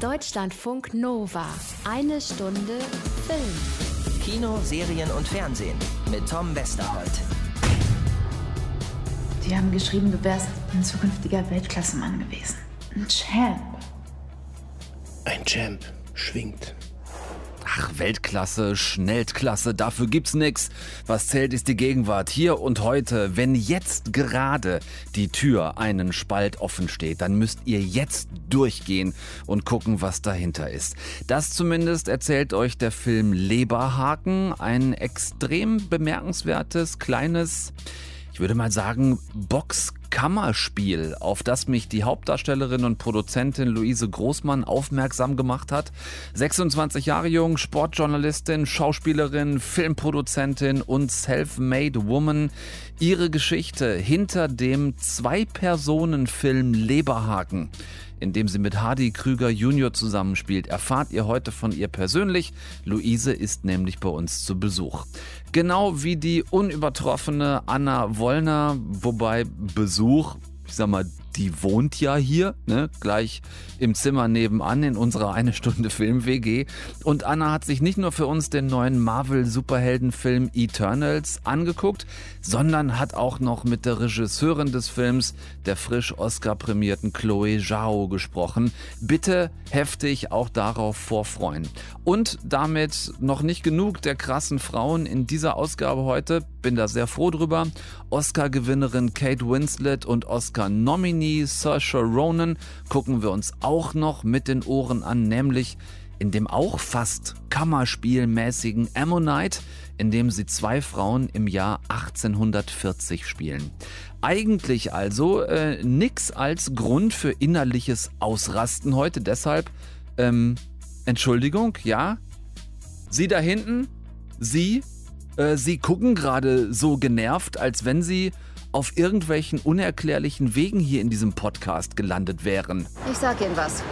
Deutschlandfunk Nova. Eine Stunde Film. Kino, Serien und Fernsehen mit Tom Westerholt. Die haben geschrieben, du wärst ein zukünftiger Weltklassemann gewesen. Ein Champ. Ein Champ schwingt. Ach, Weltklasse, Schnellklasse, dafür gibt's nix. Was zählt ist die Gegenwart hier und heute. Wenn jetzt gerade die Tür einen Spalt offen steht, dann müsst ihr jetzt durchgehen und gucken, was dahinter ist. Das zumindest erzählt euch der Film Leberhaken, ein extrem bemerkenswertes kleines ich würde mal sagen, Boxkammerspiel, auf das mich die Hauptdarstellerin und Produzentin Luise Großmann aufmerksam gemacht hat. 26 Jahre jung, Sportjournalistin, Schauspielerin, Filmproduzentin und Self-Made Woman. Ihre Geschichte hinter dem Zwei-Personen-Film Leberhaken in dem sie mit Hardy Krüger Jr. zusammenspielt, erfahrt ihr heute von ihr persönlich. Luise ist nämlich bei uns zu Besuch. Genau wie die unübertroffene Anna Wollner, wobei Besuch, ich sag mal, die wohnt ja hier, ne, gleich im Zimmer nebenan in unserer eine Stunde Film WG. Und Anna hat sich nicht nur für uns den neuen Marvel Superheldenfilm Eternals angeguckt, sondern hat auch noch mit der Regisseurin des Films, der frisch Oscar prämierten Chloe Zhao gesprochen. Bitte heftig auch darauf vorfreuen. Und damit noch nicht genug der krassen Frauen in dieser Ausgabe heute. Bin da sehr froh drüber. Oscar-Gewinnerin Kate Winslet und Oscar-Nominee Saoirse Ronan gucken wir uns auch noch mit den Ohren an, nämlich in dem auch fast Kammerspielmäßigen Ammonite, in dem sie zwei Frauen im Jahr 1840 spielen. Eigentlich also äh, nix als Grund für innerliches Ausrasten heute, deshalb ähm, Entschuldigung, ja. Sie da hinten, Sie, äh, Sie gucken gerade so genervt, als wenn Sie auf irgendwelchen unerklärlichen Wegen hier in diesem Podcast gelandet wären. Ich sag Ihnen was.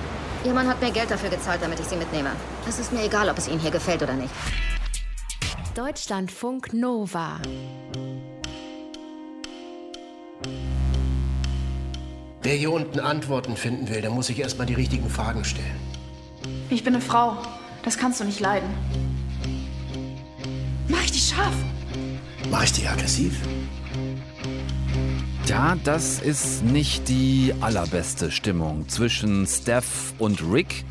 Ihr Mann hat mir Geld dafür gezahlt, damit ich Sie mitnehme. Es ist mir egal, ob es Ihnen hier gefällt oder nicht. Deutschlandfunk Nova. Wer hier unten Antworten finden will, der muss sich erstmal die richtigen Fragen stellen. Ich bin eine Frau. Das kannst du nicht leiden. Mach ich dich scharf? Mach ich dich aggressiv? Ja, das ist nicht die allerbeste Stimmung zwischen Steph und Rick.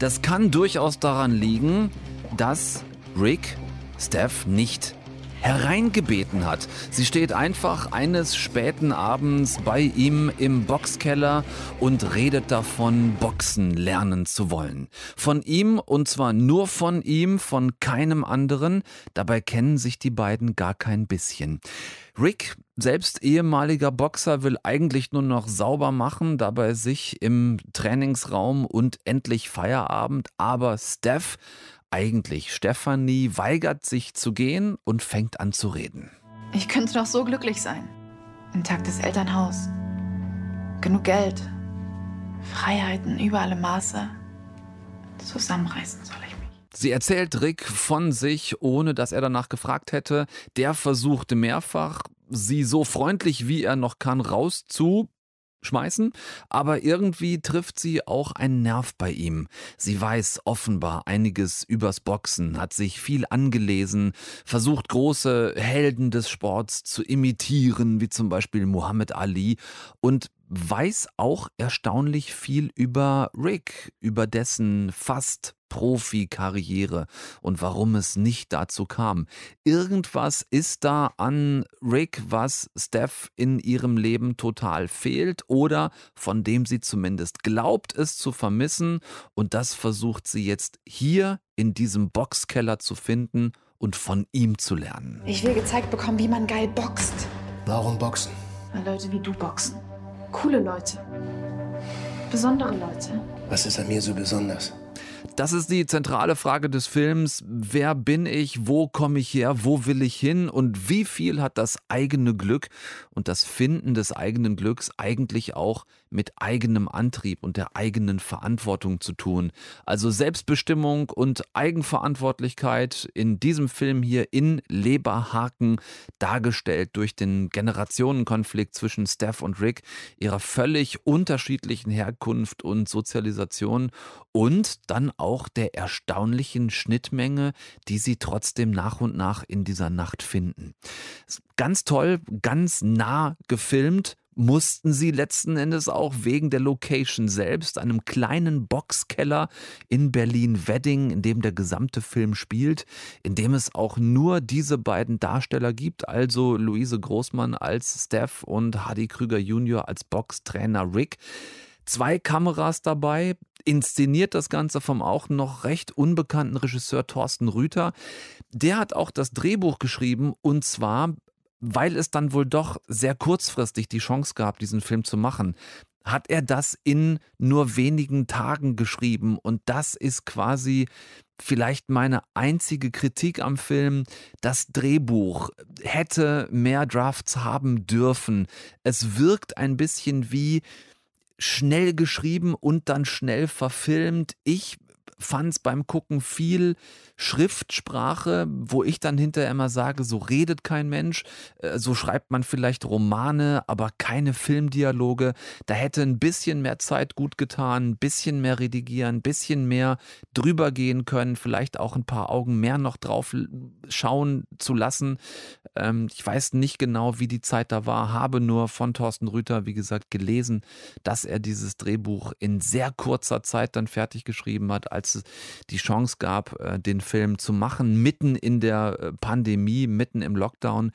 Das kann durchaus daran liegen, dass Rick Steph nicht hereingebeten hat. Sie steht einfach eines späten Abends bei ihm im Boxkeller und redet davon, Boxen lernen zu wollen. Von ihm und zwar nur von ihm, von keinem anderen. Dabei kennen sich die beiden gar kein bisschen. Rick, selbst ehemaliger Boxer, will eigentlich nur noch sauber machen, dabei sich im Trainingsraum und endlich Feierabend. Aber Steph eigentlich? Stefanie weigert sich zu gehen und fängt an zu reden. Ich könnte doch so glücklich sein. Intaktes Elternhaus. Genug Geld. Freiheiten überall im Maße. Zusammenreißen soll ich mich. Sie erzählt Rick von sich, ohne dass er danach gefragt hätte. Der versuchte mehrfach, sie so freundlich wie er noch kann rauszu schmeißen, aber irgendwie trifft sie auch einen Nerv bei ihm. Sie weiß offenbar einiges übers Boxen, hat sich viel angelesen, versucht große Helden des Sports zu imitieren, wie zum Beispiel Muhammad Ali und weiß auch erstaunlich viel über Rick, über dessen fast Profikarriere und warum es nicht dazu kam. Irgendwas ist da an Rick, was Steph in ihrem Leben total fehlt oder von dem sie zumindest glaubt, es zu vermissen und das versucht sie jetzt hier in diesem Boxkeller zu finden und von ihm zu lernen. Ich will gezeigt bekommen, wie man geil boxt. Warum boxen? Weil Leute wie du boxen. Coole Leute. Besondere Leute. Was ist an mir so besonders? Das ist die zentrale Frage des Films. Wer bin ich? Wo komme ich her? Wo will ich hin? Und wie viel hat das eigene Glück und das Finden des eigenen Glücks eigentlich auch mit eigenem Antrieb und der eigenen Verantwortung zu tun. Also Selbstbestimmung und Eigenverantwortlichkeit in diesem Film hier in Leberhaken dargestellt durch den Generationenkonflikt zwischen Steph und Rick, ihrer völlig unterschiedlichen Herkunft und Sozialisation und dann auch der erstaunlichen Schnittmenge, die sie trotzdem nach und nach in dieser Nacht finden. Ganz toll, ganz nah gefilmt, mussten sie letzten Endes auch wegen der Location selbst, einem kleinen Boxkeller in Berlin-Wedding, in dem der gesamte Film spielt, in dem es auch nur diese beiden Darsteller gibt, also Luise Großmann als Steph und Hardy Krüger Jr. als Boxtrainer Rick. Zwei Kameras dabei, inszeniert das Ganze vom auch noch recht unbekannten Regisseur Thorsten Rüther. Der hat auch das Drehbuch geschrieben und zwar, weil es dann wohl doch sehr kurzfristig die Chance gab, diesen Film zu machen hat er das in nur wenigen Tagen geschrieben. Und das ist quasi vielleicht meine einzige Kritik am Film. Das Drehbuch hätte mehr Drafts haben dürfen. Es wirkt ein bisschen wie schnell geschrieben und dann schnell verfilmt. Ich fand es beim Gucken viel Schriftsprache, wo ich dann hinterher immer sage, so redet kein Mensch, äh, so schreibt man vielleicht Romane, aber keine Filmdialoge. Da hätte ein bisschen mehr Zeit gut getan, ein bisschen mehr redigieren, ein bisschen mehr drüber gehen können, vielleicht auch ein paar Augen mehr noch drauf schauen zu lassen. Ähm, ich weiß nicht genau, wie die Zeit da war, habe nur von Thorsten Rüther, wie gesagt, gelesen, dass er dieses Drehbuch in sehr kurzer Zeit dann fertig geschrieben hat, als es die Chance gab, äh, den Film zu machen, mitten in der äh, Pandemie, mitten im Lockdown.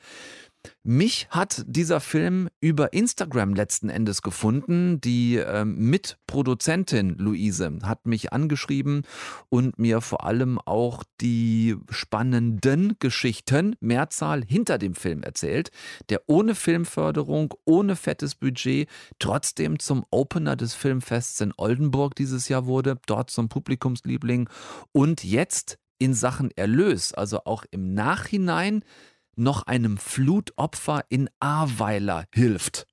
Mich hat dieser Film über Instagram letzten Endes gefunden. Die äh, Mitproduzentin Luise hat mich angeschrieben und mir vor allem auch die spannenden Geschichten, Mehrzahl, hinter dem Film erzählt, der ohne Filmförderung, ohne fettes Budget trotzdem zum Opener des Filmfests in Oldenburg dieses Jahr wurde, dort zum Publikumsliebling und jetzt in Sachen Erlös, also auch im Nachhinein, noch einem Flutopfer in Ahrweiler hilft.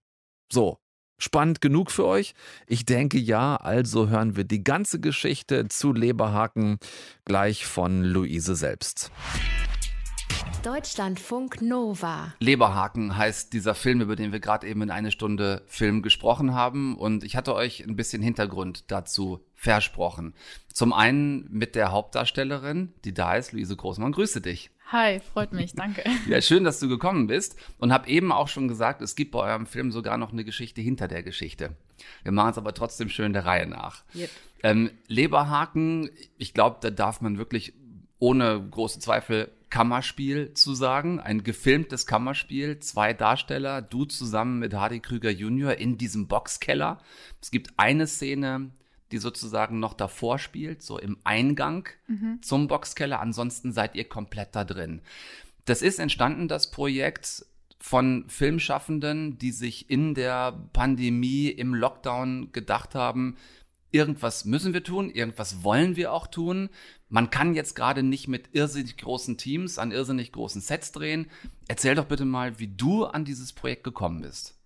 So, spannend genug für euch? Ich denke ja, also hören wir die ganze Geschichte zu Leberhaken gleich von Luise selbst. Deutschlandfunk Nova. Leberhaken heißt dieser Film, über den wir gerade eben in eine Stunde Film gesprochen haben. Und ich hatte euch ein bisschen Hintergrund dazu versprochen. Zum einen mit der Hauptdarstellerin, die da ist, Luise Großmann. Grüße dich. Hi, freut mich, danke. ja, schön, dass du gekommen bist. Und habe eben auch schon gesagt, es gibt bei eurem Film sogar noch eine Geschichte hinter der Geschichte. Wir machen es aber trotzdem schön der Reihe nach. Yep. Ähm, Leberhaken, ich glaube, da darf man wirklich ohne große Zweifel Kammerspiel zu sagen, ein gefilmtes Kammerspiel, zwei Darsteller, du zusammen mit Hardy Krüger Jr. in diesem Boxkeller. Es gibt eine Szene, die sozusagen noch davor spielt, so im Eingang mhm. zum Boxkeller. Ansonsten seid ihr komplett da drin. Das ist entstanden, das Projekt von Filmschaffenden, die sich in der Pandemie, im Lockdown gedacht haben, irgendwas müssen wir tun, irgendwas wollen wir auch tun. Man kann jetzt gerade nicht mit irrsinnig großen Teams an irrsinnig großen Sets drehen. Erzähl doch bitte mal, wie du an dieses Projekt gekommen bist.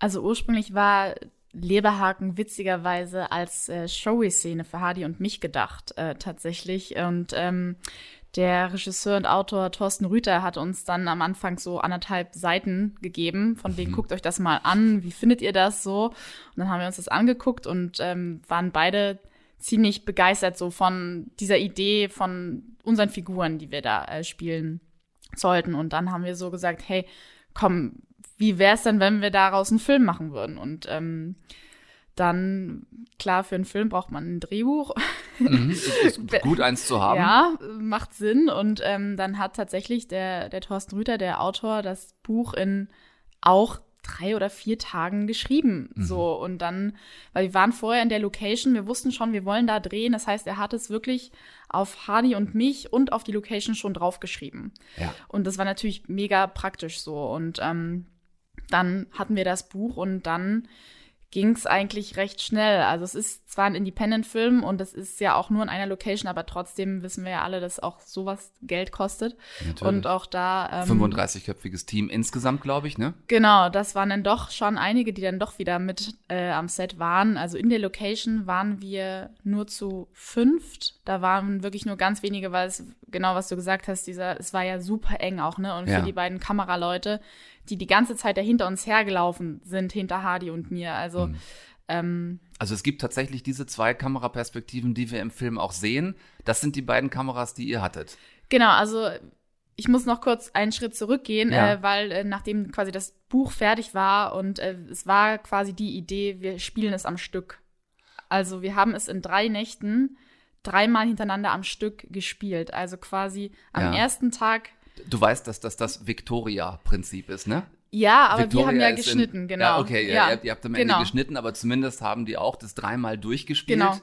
Also ursprünglich war Leberhaken witzigerweise als äh, Showy-Szene für Hardy und mich gedacht, äh, tatsächlich. Und ähm, der Regisseur und Autor Thorsten Rüther hat uns dann am Anfang so anderthalb Seiten gegeben, von wegen, mhm. guckt euch das mal an, wie findet ihr das so? Und dann haben wir uns das angeguckt und ähm, waren beide ziemlich begeistert so von dieser Idee von unseren Figuren, die wir da äh, spielen sollten. Und dann haben wir so gesagt, hey, komm, wie wäre es denn, wenn wir daraus einen Film machen würden? Und ähm, dann, klar, für einen Film braucht man ein Drehbuch. Mhm, ist gut, eins zu haben. Ja, macht Sinn. Und ähm, dann hat tatsächlich der, der Thorsten Rüther, der Autor, das Buch in auch drei oder vier Tagen geschrieben. Mhm. So, und dann, weil wir waren vorher in der Location, wir wussten schon, wir wollen da drehen. Das heißt, er hat es wirklich auf Hardy und mich und auf die Location schon draufgeschrieben. Ja. Und das war natürlich mega praktisch so. Und ähm, dann hatten wir das Buch und dann ging es eigentlich recht schnell. Also es ist zwar ein Independent-Film und es ist ja auch nur in einer Location, aber trotzdem wissen wir ja alle, dass auch sowas Geld kostet. Natürlich. Und auch da. Ähm, 35-köpfiges Team insgesamt, glaube ich, ne? Genau, das waren dann doch schon einige, die dann doch wieder mit äh, am Set waren. Also in der Location waren wir nur zu fünft. Da waren wirklich nur ganz wenige, weil es genau was du gesagt hast, dieser, es war ja super eng auch, ne? Und Ja. für die beiden Kameraleute, die die ganze Zeit da hinter uns hergelaufen sind, hinter Hardy und mir. Also Mhm. ähm, Also es gibt tatsächlich diese zwei Kameraperspektiven, die wir im Film auch sehen. Das sind die beiden Kameras, die ihr hattet. Genau, also ich muss noch kurz einen Schritt zurückgehen, Ja. äh, weil äh, nachdem quasi das Buch fertig war und äh, es war quasi die Idee, wir spielen es am Stück. Also wir haben es in drei Nächten dreimal hintereinander am Stück gespielt. Also quasi am Ja. ersten Tag. Du weißt, dass das das Victoria-Prinzip ist, ne? Ja, aber wir Victoria haben ja ist in- geschnitten, genau. Ja, okay, ja, Ihr, ihr habt am Ende genau. geschnitten, aber zumindest haben die auch das dreimal durchgespielt. Genau.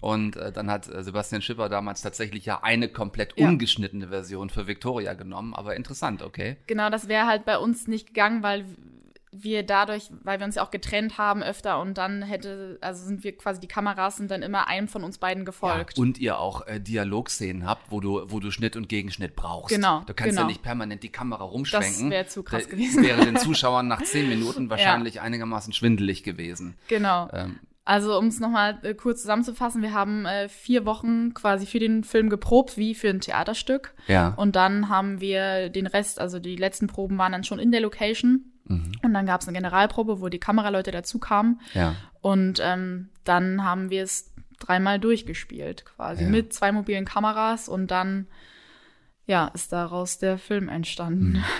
Und äh, dann hat äh, Sebastian Schipper damals tatsächlich ja eine komplett Ja. ungeschnittene Version für Victoria genommen. Aber interessant, okay. Genau, das wäre halt bei uns nicht gegangen, weil wir dadurch, weil wir uns ja auch getrennt haben öfter und dann hätte, also sind wir quasi, die Kameras sind dann immer einem von uns beiden gefolgt. Ja, und ihr auch äh, Dialogszenen habt, wo du, wo du Schnitt und Gegenschnitt brauchst. Genau, Du kannst genau. ja nicht permanent die Kamera rumschwenken. wär zu krass Da- gewesen. wäre den Zuschauern nach zehn Minuten wahrscheinlich einigermaßen schwindelig gewesen. Genau. Ähm, Also um es nochmal äh, kurz zusammenzufassen, wir haben äh, vier Wochen quasi für den Film geprobt, wie für ein Theaterstück. ja. Und dann haben wir den Rest, also die letzten Proben waren dann schon in der Location. Mhm. Und dann gab es eine Generalprobe, wo die Kameraleute dazu kamen. ja. Und ähm, dann haben wir es dreimal durchgespielt, quasi Ja. mit zwei mobilen Kameras. Und dann, ja, ist daraus der Film entstanden.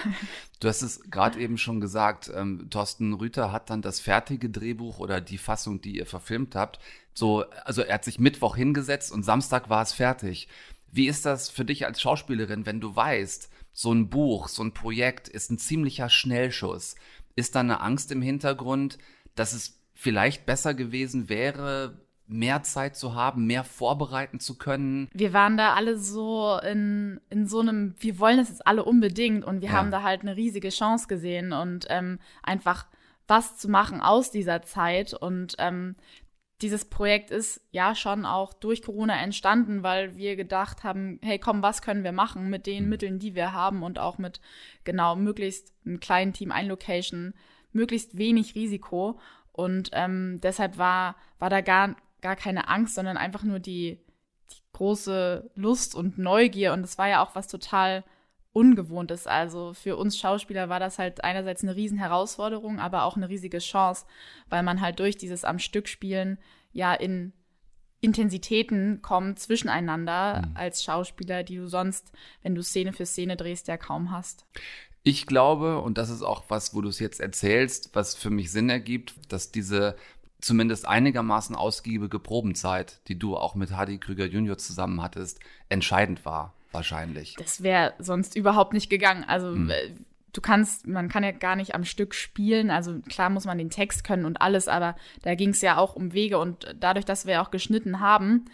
Du hast es gerade eben schon gesagt, ähm, Thorsten Rüther hat dann das fertige Drehbuch oder die Fassung, die ihr verfilmt habt, so, also er hat sich Mittwoch hingesetzt und Samstag war es fertig. Wie ist das für dich als Schauspielerin, wenn du weißt, so ein Buch, so ein Projekt ist ein ziemlicher Schnellschuss? Ist da eine Angst im Hintergrund, dass es vielleicht besser gewesen wäre, mehr Zeit zu haben, mehr vorbereiten zu können? wir waren da alle so in, in so einem, wir wollen das jetzt alle unbedingt und wir Ja. haben da halt eine riesige Chance gesehen und ähm, einfach was zu machen aus dieser Zeit und ähm, dieses Projekt ist ja schon auch durch Corona entstanden, weil wir gedacht haben, hey komm, was können wir machen mit den Mitteln, die wir haben und auch mit genau möglichst einem kleinen Team, ein Location, möglichst wenig Risiko. Und ähm, deshalb war, war da gar, gar keine Angst, sondern einfach nur die, die große Lust und Neugier. Und es war ja auch was total Ungewohntes. Also für uns Schauspieler war das halt einerseits eine riesen Herausforderung, aber auch eine riesige Chance, weil man halt durch dieses am Stück spielen ja in Intensitäten kommt zwischeneinander als Schauspieler, die du sonst, wenn du Szene für Szene drehst, ja kaum hast. Ich glaube, und das ist auch was, wo du es jetzt erzählst, was für mich Sinn ergibt, dass diese zumindest einigermaßen ausgiebige Probenzeit, die du auch mit Hardy Krüger Junior zusammen hattest, entscheidend war, wahrscheinlich. Das wäre sonst überhaupt nicht gegangen. Also äh, du kannst, man kann ja gar nicht am Stück spielen. Also klar muss man den Text können und alles, aber da ging es ja auch um Wege und dadurch, dass wir auch geschnitten haben,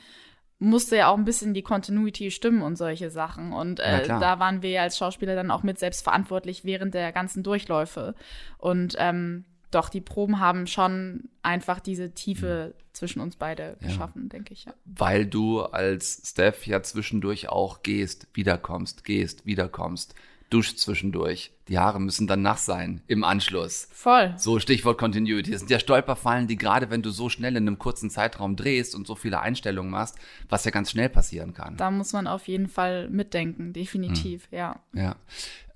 musste ja auch ein bisschen die Continuity stimmen und solche Sachen. Und äh, da waren wir ja als Schauspieler dann auch mit selbst verantwortlich während der ganzen Durchläufe. Und ähm, doch, die Proben haben schon einfach diese Tiefe zwischen uns beide geschaffen, denke ich, ja. Weil du als Steph ja zwischendurch auch gehst, wiederkommst, gehst, wiederkommst, duschst zwischendurch. Die Haare müssen dann nass sein im Anschluss. Voll. So, Stichwort Continuity. Das sind ja Stolperfallen, die gerade wenn du so schnell in einem kurzen Zeitraum drehst und so viele Einstellungen machst, was ja ganz schnell passieren kann. Da muss man auf jeden Fall mitdenken, definitiv, ja. Ja.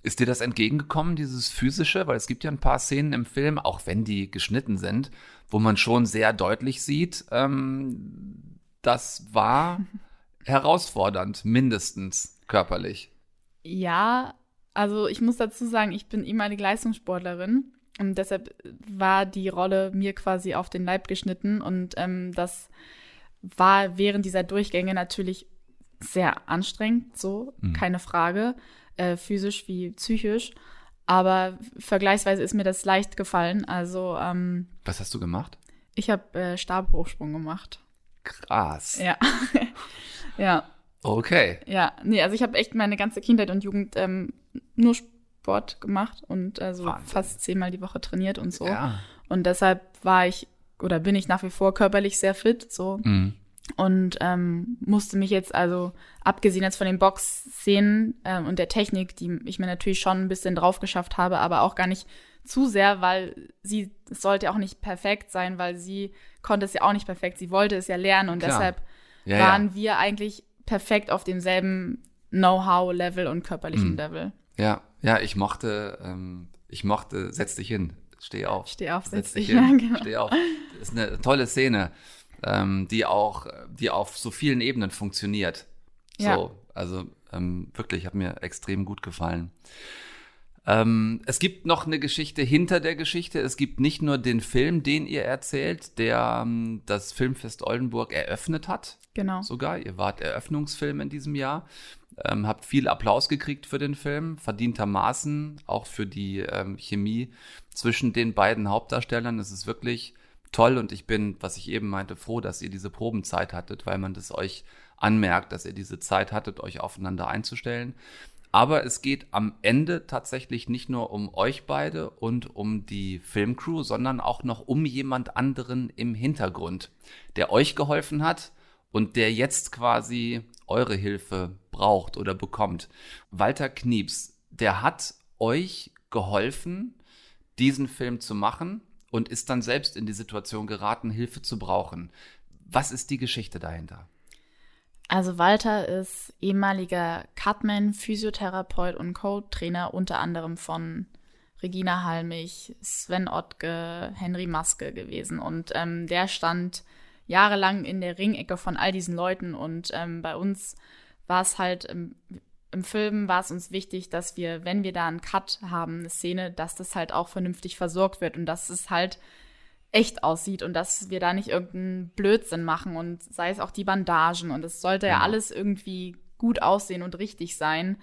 Ist dir das entgegengekommen, dieses physische? Weil es gibt ja ein paar Szenen im Film, auch wenn die geschnitten sind, wo man schon sehr deutlich sieht, ähm, das war herausfordernd, mindestens körperlich. Ja, also ich muss dazu sagen, ich bin ehemalige Leistungssportlerin und deshalb war die Rolle mir quasi auf den Leib geschnitten und ähm, das war während dieser Durchgänge natürlich sehr anstrengend, so, keine Frage, äh, physisch wie psychisch. Aber vergleichsweise ist mir das leicht gefallen. Also ähm, Was hast du gemacht? ich habe äh, Stabhochsprung gemacht. Krass. Ja. ja. Okay. Ja, nee, also ich habe echt meine ganze Kindheit und Jugend ähm, nur Sport gemacht und also Wahnsinn. fast zehnmal die Woche trainiert und so. Ja. Und deshalb war ich oder bin ich nach wie vor körperlich sehr fit, so. Mhm. Und ähm, musste mich jetzt also, abgesehen jetzt von den Box-Szenen ähm, und der Technik, die ich mir natürlich schon ein bisschen drauf geschafft habe, aber auch gar nicht zu sehr, weil sie, es sollte auch nicht perfekt sein, weil sie konnte es ja auch nicht perfekt. Sie wollte es ja lernen und Klar. deshalb Ja, waren ja. wir eigentlich perfekt auf demselben Know-how-Level und körperlichen Mhm. Level. Ja, ja, ich mochte, ähm, ich mochte, setz dich hin, steh auf. Steh auf, setz dich hin, hin, genau. steh auf. Das ist eine tolle Szene, ähm, die auch, die auf so vielen Ebenen funktioniert. So, Ja. also ähm, wirklich, hat mir extrem gut gefallen. Ähm, es gibt noch eine Geschichte hinter der Geschichte. Es gibt nicht nur den Film, den ihr erzählt, der ähm, das Filmfest Oldenburg eröffnet hat Genau. sogar. Ihr wart Eröffnungsfilm in diesem Jahr. Ähm, habt viel Applaus gekriegt für den Film, verdientermaßen auch für die ähm, Chemie zwischen den beiden Hauptdarstellern. Es ist wirklich toll und ich bin, was ich eben meinte, froh, dass ihr diese Probenzeit hattet, weil man das euch anmerkt, dass ihr diese Zeit hattet, euch aufeinander einzustellen. Aber es geht am Ende tatsächlich nicht nur um euch beide und um die Filmcrew, sondern auch noch um jemand anderen im Hintergrund, der euch geholfen hat und der jetzt quasi eure Hilfe braucht oder bekommt. Walter Knieps, der hat euch geholfen, diesen Film zu machen und ist dann selbst in die Situation geraten, Hilfe zu brauchen. Was ist die Geschichte dahinter? Also Walter ist ehemaliger Cutman, Physiotherapeut und Co-Trainer unter anderem von Regina Halmich, Sven Ottke, Henry Maske gewesen. Und ähm, der stand jahrelang in der Ringecke von all diesen Leuten. Und ähm, bei uns war es halt im, im Film war es uns wichtig, dass wir, wenn wir da einen Cut haben, eine Szene, dass das halt auch vernünftig versorgt wird und dass es halt echt aussieht und dass wir da nicht irgendeinen Blödsinn machen und sei es auch die Bandagen und es sollte ja Mhm. alles irgendwie gut aussehen und richtig sein.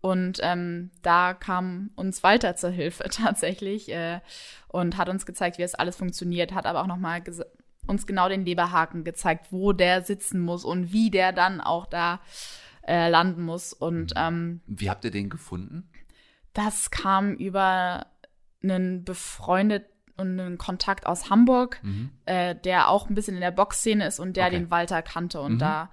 Und ähm, da kam uns Walter zur Hilfe tatsächlich äh, und hat uns gezeigt, wie es alles funktioniert, hat aber auch nochmal uns genau den Leberhaken gezeigt, wo der sitzen muss und wie der dann auch da äh, landen muss. Und ähm, Wie habt ihr den gefunden? das kam über einen befreundeten und einen Kontakt aus Hamburg, äh, der auch ein bisschen in der Boxszene ist und der Okay. den Walter kannte und Mhm. da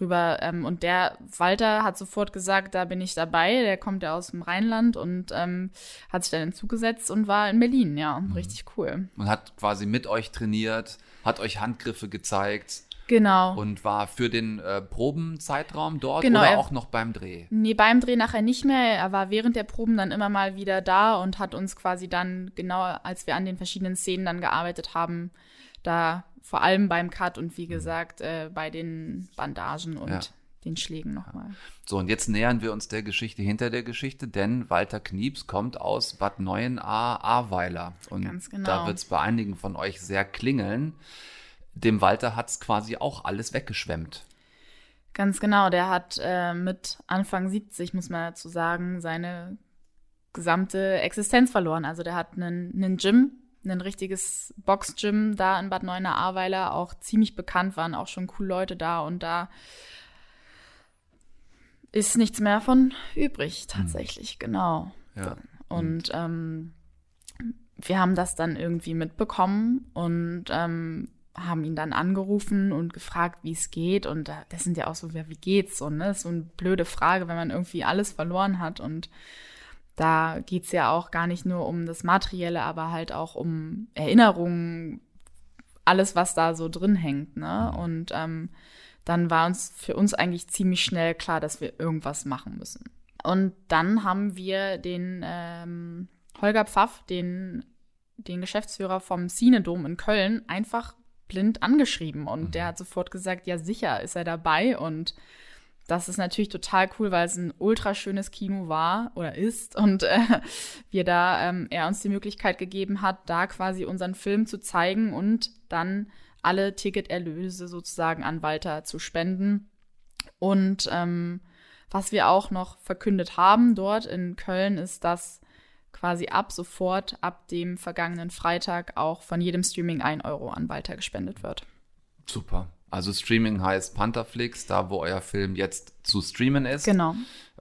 rüber ähm, und der Walter hat sofort gesagt, da bin ich dabei. Der kommt ja aus dem Rheinland und ähm, hat sich dann hinzugesetzt und war in Berlin. Ja, Mhm. richtig cool. Man hat quasi mit euch trainiert, hat euch Handgriffe gezeigt Genau. und war für den äh, Probenzeitraum dort Genau, oder er- auch noch beim Dreh. Nee, beim Dreh nachher nicht mehr. Er war während der Proben dann immer mal wieder da und hat uns quasi dann, genau als wir an den verschiedenen Szenen dann gearbeitet haben, da vor allem beim Cut und wie gesagt äh, bei den Bandagen und Ja. den Schlägen nochmal. So, und jetzt nähern wir uns der Geschichte hinter der Geschichte, denn Walter Knieps kommt aus Bad Neuenahr-Ahrweiler. Und Ganz genau. da wird es bei einigen von euch sehr klingeln. Dem Walter hat es quasi auch alles weggeschwemmt. Ganz genau, der hat äh, mit Anfang 70, muss man dazu sagen, seine gesamte Existenz verloren. Also der hat einen, Gym, ein richtiges Box-Gym da in Bad Neuenahr-Ahrweiler, auch ziemlich bekannt, waren auch schon coole Leute da und da ist nichts mehr von übrig, tatsächlich, genau. Ja. Und ähm, wir haben das dann irgendwie mitbekommen und ähm, haben ihn dann angerufen und gefragt, wie es geht. Und da- das sind ja auch so, ja, wie geht's? So, ne? Das ist so eine blöde Frage, wenn man irgendwie alles verloren hat. Und da geht's ja auch gar nicht nur um das Materielle, aber halt auch um Erinnerungen, alles, was da so drin hängt. Ne? Und ähm, dann war uns für uns eigentlich ziemlich schnell klar, dass wir irgendwas machen müssen. Und dann haben wir den ähm, Holger Pfaff, den, den Geschäftsführer vom Cinedom in Köln, einfach blind angeschrieben. Und der hat sofort gesagt, ja sicher ist er dabei. Und das ist natürlich total cool, weil es ein ultra schönes Kino war oder ist und äh, wir da ähm, er uns die Möglichkeit gegeben hat, da quasi unseren Film zu zeigen und dann alle Ticketerlöse sozusagen an Walter zu spenden. Und ähm, was wir auch noch verkündet haben dort in Köln ist, dass quasi ab sofort, ab dem vergangenen Freitag auch von jedem Streaming ein Euro an Walter gespendet wird. Super. Also Streaming heißt Pantherflix, da wo euer Film jetzt zu streamen ist. Genau.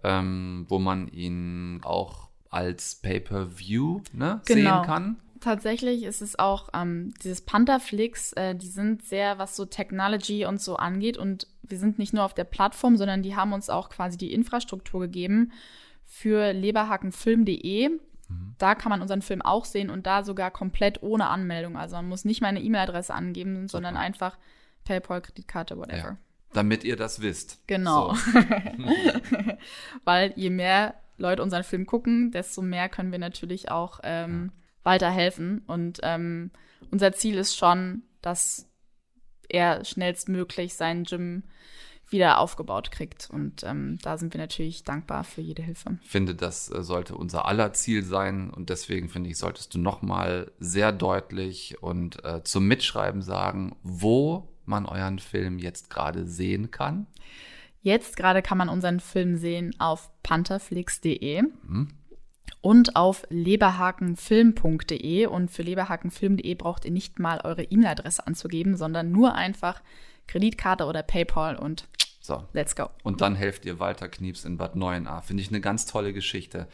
Ähm, wo man ihn auch als Pay-per-View ne, Genau. sehen kann. tatsächlich ist es auch ähm, dieses Pantherflix, äh, die sind sehr, was so Technology und so angeht. Und wir sind nicht nur auf der Plattform, sondern die haben uns auch quasi die Infrastruktur gegeben für leberhakenfilm.de. Mhm. Da kann man unseren Film auch sehen und da sogar komplett ohne Anmeldung. Also man muss nicht meine E-Mail-Adresse angeben, Super. sondern einfach PayPal, Kreditkarte, whatever. Ja, damit ihr das wisst. Genau. So. Weil je mehr Leute unseren Film gucken, desto mehr können wir natürlich auch ähm, weiterhelfen. Und ähm, unser Ziel ist schon, dass er schnellstmöglich seinen Gym wieder aufgebaut kriegt. Und ähm, da sind wir natürlich dankbar für jede Hilfe. Ich finde, das äh, sollte unser aller Ziel sein. Und deswegen finde ich, solltest du nochmal sehr deutlich und äh, zum Mitschreiben sagen, wo man euren Film jetzt gerade sehen kann. Jetzt gerade kann man unseren Film sehen auf pantherflix.de. Mhm und auf leberhakenfilm.de. Und für leberhakenfilm.de braucht ihr nicht mal eure E-Mail-Adresse anzugeben, sondern nur einfach Kreditkarte oder PayPal und so. let's go. Und dann helft ihr Walter Knieps in Bad Neuenahr. Finde ich eine ganz tolle Geschichte.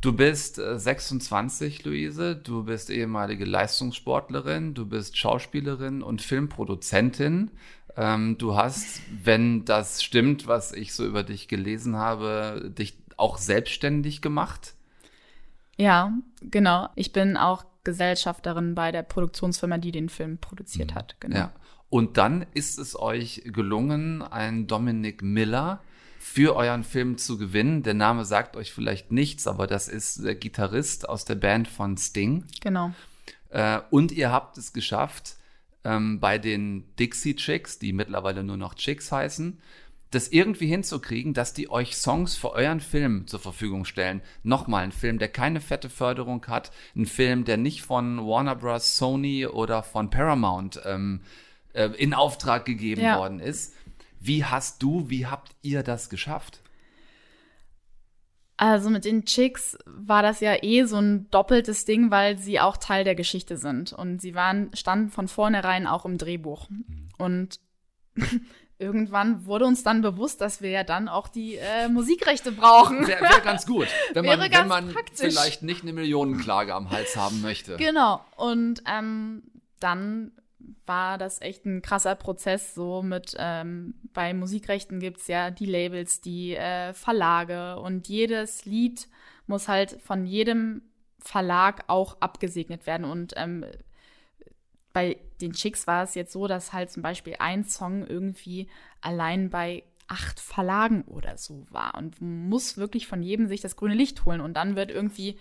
Du bist 26, äh, Luise. Du bist ehemalige Leistungssportlerin. Du bist Schauspielerin und Filmproduzentin. Ähm, du hast, wenn das stimmt, was ich so über dich gelesen habe, dich auch selbstständig gemacht? Ja, genau. Ich bin auch Gesellschafterin bei der Produktionsfirma, die den Film produziert mhm. hat. Genau. Ja. Und dann ist es euch gelungen, einen Dominic Miller für euren Film zu gewinnen. Der Name sagt euch vielleicht nichts, aber das ist der Gitarrist aus der Band von Sting. Genau. Äh, und ihr habt es geschafft, ähm, bei den Dixie Chicks, die mittlerweile nur noch Chicks heißen, das irgendwie hinzukriegen, dass die euch Songs für euren Film zur Verfügung stellen. Nochmal ein Film, der keine fette Förderung hat, ein Film, der nicht von Warner Bros., Sony oder von Paramount ähm, äh, in Auftrag gegeben ja. worden ist. Wie hast du, wie habt ihr das geschafft? Also mit den Chicks war das ja eh so ein doppeltes Ding, weil sie auch Teil der Geschichte sind. Und sie waren, standen von vornherein auch im Drehbuch. Mhm. Und irgendwann wurde uns dann bewusst, dass wir ja dann auch die äh, Musikrechte brauchen. Wäre wär ganz gut, wenn man, wenn man vielleicht nicht eine Millionenklage am Hals haben möchte. Genau. Und ähm, dann war das echt ein krasser Prozess. So mit ähm, bei Musikrechten gibt's ja die Labels, die äh, Verlage und jedes Lied muss halt von jedem Verlag auch abgesegnet werden. Und ähm, bei den Chicks war es jetzt so, dass halt zum Beispiel ein Song irgendwie allein bei acht Verlagen oder so war und muss wirklich von jedem sich das grüne Licht holen und dann wird irgendwie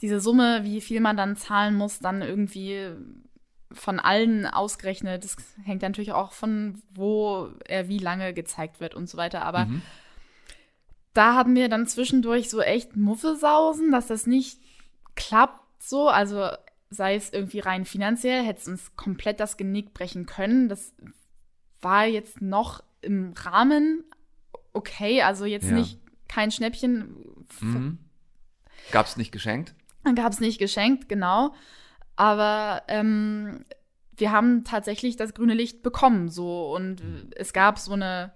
diese Summe, wie viel man dann zahlen muss, dann irgendwie von allen ausgerechnet. Das hängt natürlich auch von, wo er wie lange gezeigt wird und so weiter. Aber mhm. da haben wir dann zwischendurch so echt Muffesausen, dass das nicht klappt so. Also sei es irgendwie rein finanziell, hätte es uns komplett das Genick brechen können. Das war jetzt noch im Rahmen okay, also jetzt ja. nicht kein Schnäppchen. Mhm. Gab es nicht geschenkt? Gab es nicht geschenkt, genau. Aber ähm, wir haben tatsächlich das grüne Licht bekommen, so und mhm. es gab so eine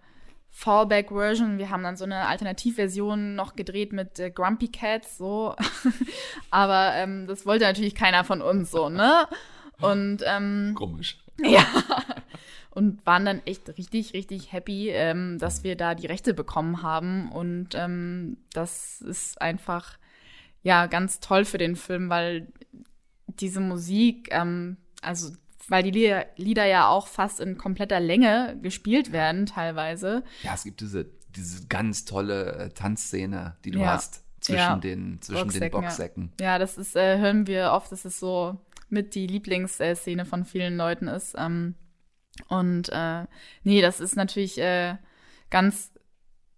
Fallback-Version. Wir haben dann so eine Alternativversion noch gedreht mit äh, Grumpy Cats, so. Aber ähm, das wollte natürlich keiner von uns, so, ne? Und, ähm, Komisch. Ja. Und waren dann echt richtig, richtig happy, ähm, dass wir da die Rechte bekommen haben. Und ähm, das ist einfach, ja, ganz toll für den Film, weil diese Musik, ähm, also weil die Lieder, Lieder, ja auch fast in kompletter Länge gespielt werden teilweise. Ja, es gibt diese, diese ganz tolle äh, Tanzszene, die du ja. hast zwischen ja. den zwischen Boxsäcken, den Boxsäcken. Ja. ja, das ist äh, hören wir oft, dass es so mit die Lieblingsszene von vielen Leuten ist. Ähm, und äh, nee, das ist natürlich äh, ganz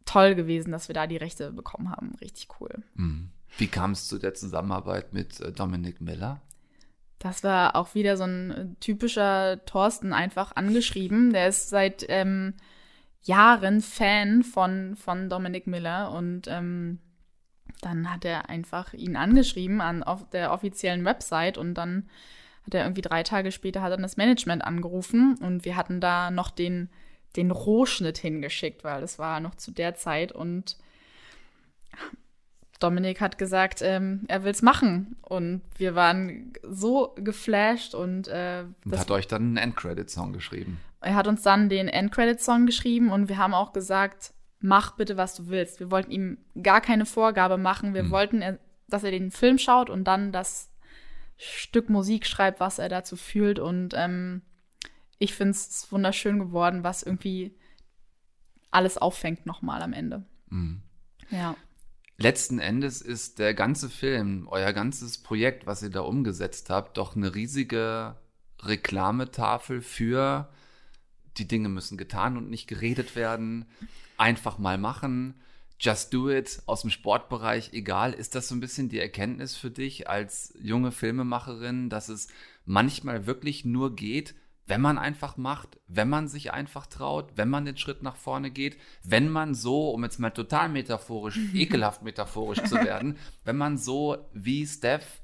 toll gewesen, dass wir da die Rechte bekommen haben. Richtig cool. Mhm. Wie kam es zu der Zusammenarbeit mit äh, Dominic Miller? Das war auch wieder so ein äh, typischer Thorsten einfach angeschrieben. Der ist seit ähm, Jahren Fan von, von Dominic Miller und ähm, dann hat er einfach ihn angeschrieben an auf der offiziellen Website und dann hat er irgendwie drei Tage später hat dann das Management angerufen und wir hatten da noch den, den Rohschnitt hingeschickt, weil das war noch zu der Zeit und Dominik hat gesagt, ähm, er will's machen. Und wir waren so geflasht und, äh, und hat euch dann einen Endcredit-Song geschrieben. Er hat uns dann den Endcredit-Song geschrieben und wir haben auch gesagt, mach bitte, was du willst. Wir wollten ihm gar keine Vorgabe machen. Wir mhm. wollten, dass er den Film schaut und dann das Stück Musik schreibt, was er dazu fühlt. Und ähm, ich finde es wunderschön geworden, was irgendwie alles auffängt nochmal am Ende. Mhm. Ja. Letzten Endes ist der ganze Film, euer ganzes Projekt, was ihr da umgesetzt habt, doch eine riesige Reklametafel für die Dinge müssen getan und nicht geredet werden. Einfach mal machen. Just do it aus dem Sportbereich, egal. Ist das so ein bisschen die Erkenntnis für dich als junge Filmemacherin, dass es manchmal wirklich nur geht, wenn man einfach macht, wenn man sich einfach traut, wenn man den Schritt nach vorne geht, wenn man so, um jetzt mal total metaphorisch, ekelhaft metaphorisch zu werden, wenn man so wie Steph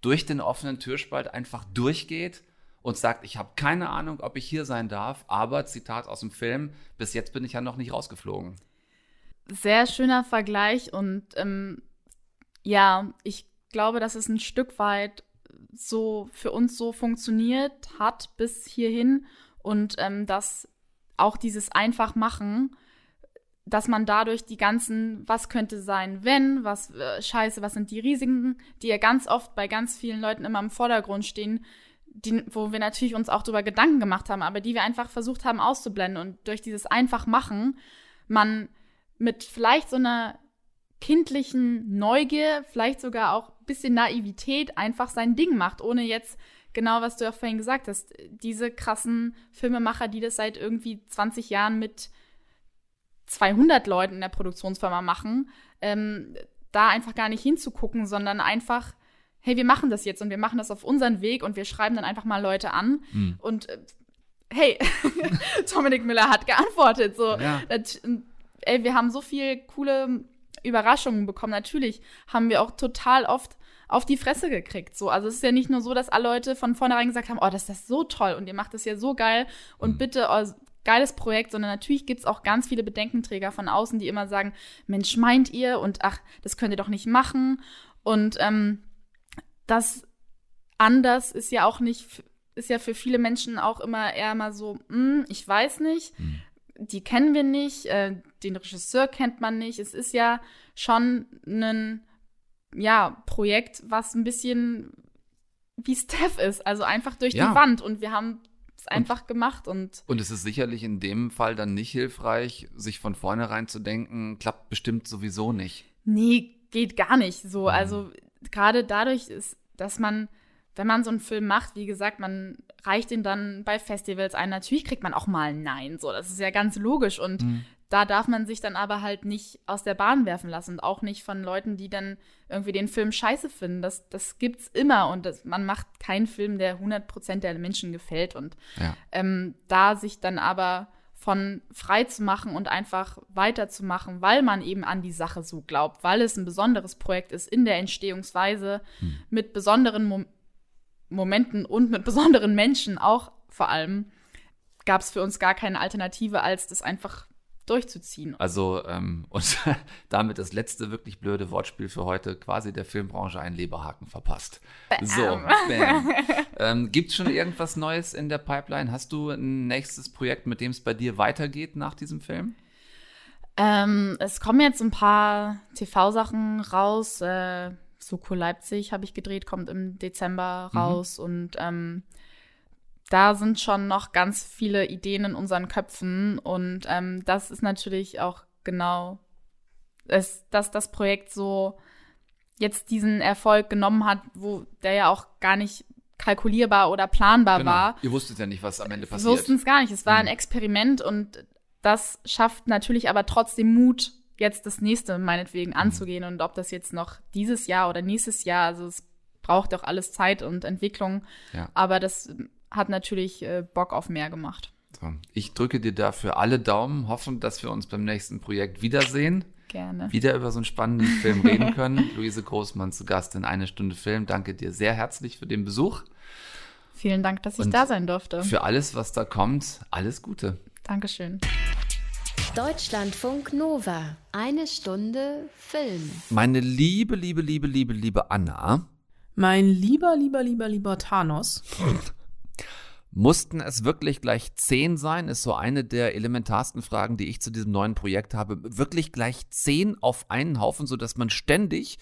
durch den offenen Türspalt einfach durchgeht und sagt, ich habe keine Ahnung, ob ich hier sein darf, aber Zitat aus dem Film, bis jetzt bin ich ja noch nicht rausgeflogen. Sehr schöner Vergleich und ähm, ja, ich glaube, dass es ein Stück weit so für uns so funktioniert hat bis hierhin und ähm, dass auch dieses einfach machen, dass man dadurch die ganzen, was könnte sein, wenn, was äh, scheiße, was sind die Risiken, die ja ganz oft bei ganz vielen Leuten immer im Vordergrund stehen, die, wo wir natürlich uns auch darüber Gedanken gemacht haben, aber die wir einfach versucht haben auszublenden und durch dieses einfach machen, man mit vielleicht so einer kindlichen Neugier, vielleicht sogar auch ein bisschen Naivität einfach sein Ding macht, ohne jetzt genau, was du ja vorhin gesagt hast, diese krassen Filmemacher, die das seit irgendwie 20 Jahren mit 200 Leuten in der Produktionsfirma machen, ähm, da einfach gar nicht hinzugucken, sondern einfach, hey, wir machen das jetzt und wir machen das auf unseren Weg und wir schreiben dann einfach mal Leute an mhm. und äh, hey, Dominik Müller hat geantwortet, so, ja. das, ey, wir haben so viel coole Überraschungen bekommen. Natürlich haben wir auch total oft auf die Fresse gekriegt. So, also es ist ja nicht nur so, dass alle Leute von vornherein gesagt haben, oh, das ist das so toll und ihr macht das ja so geil und mhm. bitte, oh, geiles Projekt, sondern natürlich gibt es auch ganz viele Bedenkenträger von außen, die immer sagen, Mensch, meint ihr und ach, das könnt ihr doch nicht machen. Und ähm, das anders ist ja auch nicht, ist ja für viele Menschen auch immer eher mal so, hm, ich weiß nicht. Mhm die kennen wir nicht, äh, den Regisseur kennt man nicht. Es ist ja schon ein ja, Projekt, was ein bisschen wie Steph ist, also einfach durch ja. die Wand. Und wir haben es einfach gemacht und. Und es ist sicherlich in dem Fall dann nicht hilfreich, sich von vornherein zu denken, klappt bestimmt sowieso nicht. Nee, geht gar nicht so. Mhm. Also gerade dadurch ist, dass man wenn man so einen Film macht, wie gesagt, man reicht ihn dann bei Festivals ein. Natürlich kriegt man auch mal ein Nein, so. Das ist ja ganz logisch. Und mhm. da darf man sich dann aber halt nicht aus der Bahn werfen lassen. Und auch nicht von Leuten, die dann irgendwie den Film scheiße finden. Das, das gibt's immer. Und das, man macht keinen Film, der 100% der Menschen gefällt. Und ja. ähm, da sich dann aber von frei zu machen und einfach weiterzumachen, weil man eben an die Sache so glaubt, weil es ein besonderes Projekt ist in der Entstehungsweise hm. mit besonderen Mom Momenten und mit besonderen Menschen auch vor allem, gab es für uns gar keine Alternative, als das einfach durchzuziehen. Also, ähm, und damit das letzte wirklich blöde Wortspiel für heute, quasi der Filmbranche einen Leberhaken verpasst. Bam. So, bam. ähm, Gibt es schon irgendwas Neues in der Pipeline? Hast du ein nächstes Projekt, mit dem es bei dir weitergeht nach diesem Film? Ähm, es kommen jetzt ein paar TV-Sachen raus. Äh, Soko Leipzig habe ich gedreht, kommt im Dezember mhm. raus mhm. und ähm, da sind schon noch ganz viele Ideen in unseren Köpfen und ähm, das ist natürlich auch genau, es, dass das Projekt so jetzt diesen Erfolg genommen hat, wo der ja auch gar nicht kalkulierbar oder planbar genau. war. Ihr wusstet ja nicht, was am Ende passiert. Wir wussten es gar nicht. Es war mhm. ein Experiment und das schafft natürlich aber trotzdem Mut, jetzt das nächste meinetwegen mhm. anzugehen und ob das jetzt noch dieses Jahr oder nächstes Jahr, also es braucht auch alles Zeit und Entwicklung, ja. aber das hat natürlich äh, Bock auf mehr gemacht. So. Ich drücke dir dafür alle Daumen, hoffen, dass wir uns beim nächsten Projekt wiedersehen. Gerne. Wieder über so einen spannenden Film reden können. Luise Großmann zu Gast in eine Stunde Film. Danke dir sehr herzlich für den Besuch. Vielen Dank, dass ich Und da sein durfte. Für alles, was da kommt, alles Gute. Dankeschön. Deutschlandfunk Nova. Eine Stunde Film. Meine liebe, liebe, liebe, liebe, liebe Anna, Mein lieber, lieber, lieber, lieber Thanos. mussten es wirklich gleich zehn sein? Ist so eine der elementarsten Fragen, die ich zu diesem neuen Projekt habe. Wirklich gleich zehn auf einen Haufen, sodass man ständig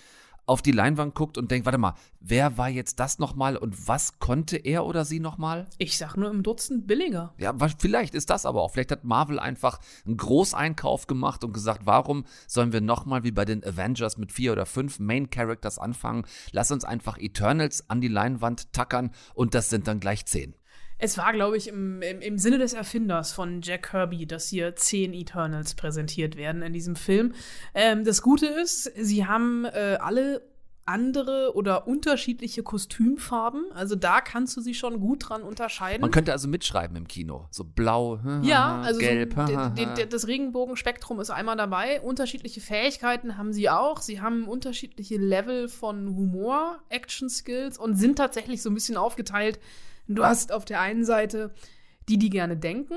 auf die Leinwand guckt und denkt, warte mal, wer war jetzt das nochmal und was konnte er oder sie nochmal? Ich sag nur im Dutzend billiger. Ja, vielleicht ist das aber auch. Vielleicht hat Marvel einfach einen Großeinkauf gemacht und gesagt, warum sollen wir nochmal wie bei den Avengers mit vier oder fünf Main Characters anfangen? Lass uns einfach Eternals an die Leinwand tackern und das sind dann gleich zehn. Es war, glaube ich, im, im, im Sinne des Erfinders von Jack Kirby, dass hier zehn Eternals präsentiert werden in diesem Film. Ähm, das Gute ist, sie haben äh, alle andere oder unterschiedliche Kostümfarben. Also da kannst du sie schon gut dran unterscheiden. Man könnte also mitschreiben im Kino. So blau, Ja, also gelb. so, das Regenbogenspektrum ist einmal dabei. Unterschiedliche Fähigkeiten haben sie auch. Sie haben unterschiedliche Level von Humor, Action-Skills und sind tatsächlich so ein bisschen aufgeteilt. Du hast auf der einen Seite die, die gerne denken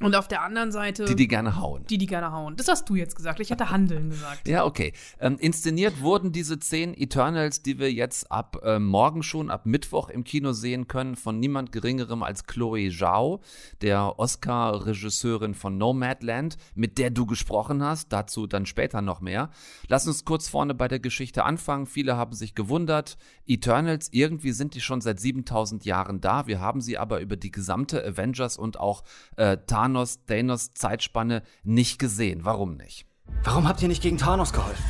und auf der anderen Seite die, die gerne hauen. die, die gerne hauen. Das hast du jetzt gesagt. Ich hatte handeln gesagt. Ja, okay. Ähm, inszeniert wurden diese zehn Eternals, die wir jetzt ab äh, morgen schon, ab Mittwoch im Kino sehen können, von niemand Geringerem als Chloe Zhao, der Oscar-Regisseurin von Nomadland, mit der du gesprochen hast. Dazu dann später noch mehr. Lass uns kurz vorne bei der Geschichte anfangen. Viele haben sich gewundert. Eternals, irgendwie sind die schon seit 7000 Jahren da. Wir haben sie aber über die gesamte Avengers und auch äh, Thanos, Thanos Zeitspanne nicht gesehen. Warum nicht? Warum habt ihr nicht gegen Thanos geholfen?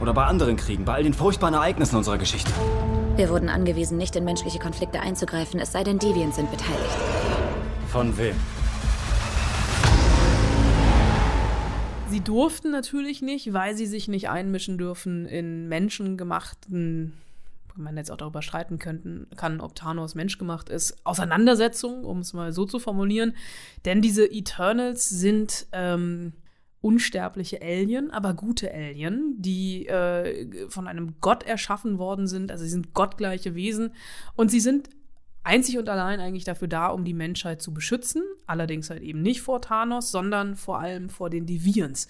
Oder bei anderen Kriegen, bei all den furchtbaren Ereignissen unserer Geschichte? Wir wurden angewiesen, nicht in menschliche Konflikte einzugreifen, es sei denn, Deviants sind beteiligt. Von wem? Sie durften natürlich nicht, weil sie sich nicht einmischen dürfen in menschengemachten, man jetzt auch darüber streiten könnten, kann, ob Thanos menschgemacht ist, Auseinandersetzungen, um es mal so zu formulieren. Denn diese Eternals sind ähm, unsterbliche Alien, aber gute Alien, die äh, von einem Gott erschaffen worden sind. Also sie sind gottgleiche Wesen und sie sind einzig und allein eigentlich dafür da, um die Menschheit zu beschützen. Allerdings halt eben nicht vor Thanos, sondern vor allem vor den Deviants.